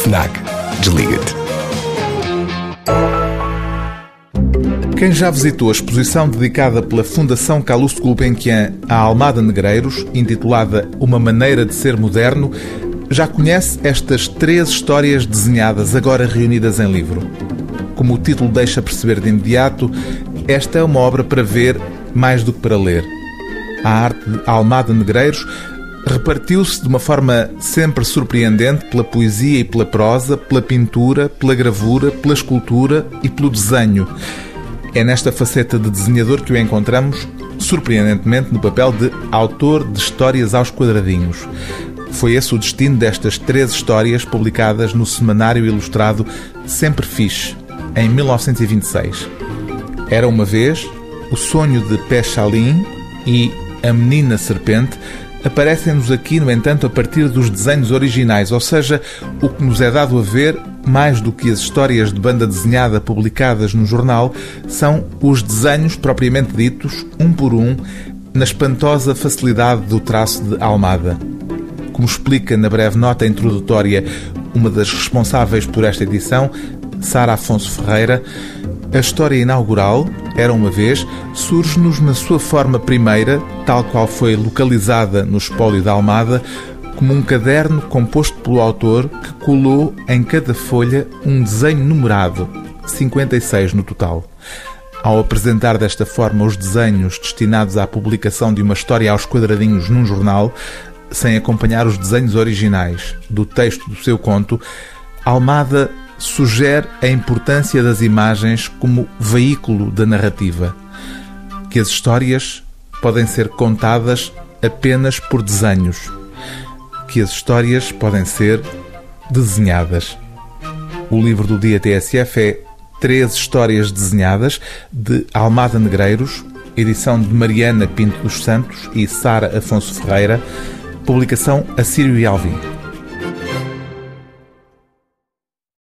FNAC. Desliga-te. Quem já visitou a exposição dedicada pela Fundação Calouste Gulbenkian à Almada Negreiros, intitulada Uma Maneira de Ser Moderno, já conhece estas três histórias desenhadas, agora reunidas em livro. Como o título deixa perceber de imediato, esta é uma obra para ver mais do que para ler. A arte de Almada Negreiros repartiu-se de uma forma sempre surpreendente pela poesia e pela prosa, pela pintura, pela gravura, pela escultura e pelo desenho. É nesta faceta de desenhador que o encontramos, surpreendentemente, no papel de autor de histórias aos quadradinhos. Foi esse o destino destas três histórias publicadas no semanário ilustrado Sempre Fixe, em 1926. Era uma vez o sonho de Péchalim e a menina serpente aparecem-nos aqui, no entanto, a partir dos desenhos originais, ou seja, o que nos é dado a ver, mais do que as histórias de banda desenhada publicadas no jornal, são os desenhos propriamente ditos, um por um, na espantosa facilidade do traço de Almada. Como explica na breve nota introdutória uma das responsáveis por esta edição, Sara Afonso Ferreira, a história inaugural, Era uma vez, surge-nos na sua forma primeira, tal qual foi localizada no espólio da Almada, como um caderno composto pelo autor que colou em cada folha um desenho numerado, 56 no total. Ao apresentar desta forma os desenhos destinados à publicação de uma história aos quadradinhos num jornal, sem acompanhar os desenhos originais do texto do seu conto, Almada sugere a importância das imagens como veículo da narrativa, que as histórias podem ser contadas apenas por desenhos, que as histórias podem ser desenhadas. O livro do dia TSF é Três Histórias Desenhadas, de Almada Negreiros, edição de Mariana Pinto dos Santos e Sara Afonso Ferreira, publicação Assírio e Alvim.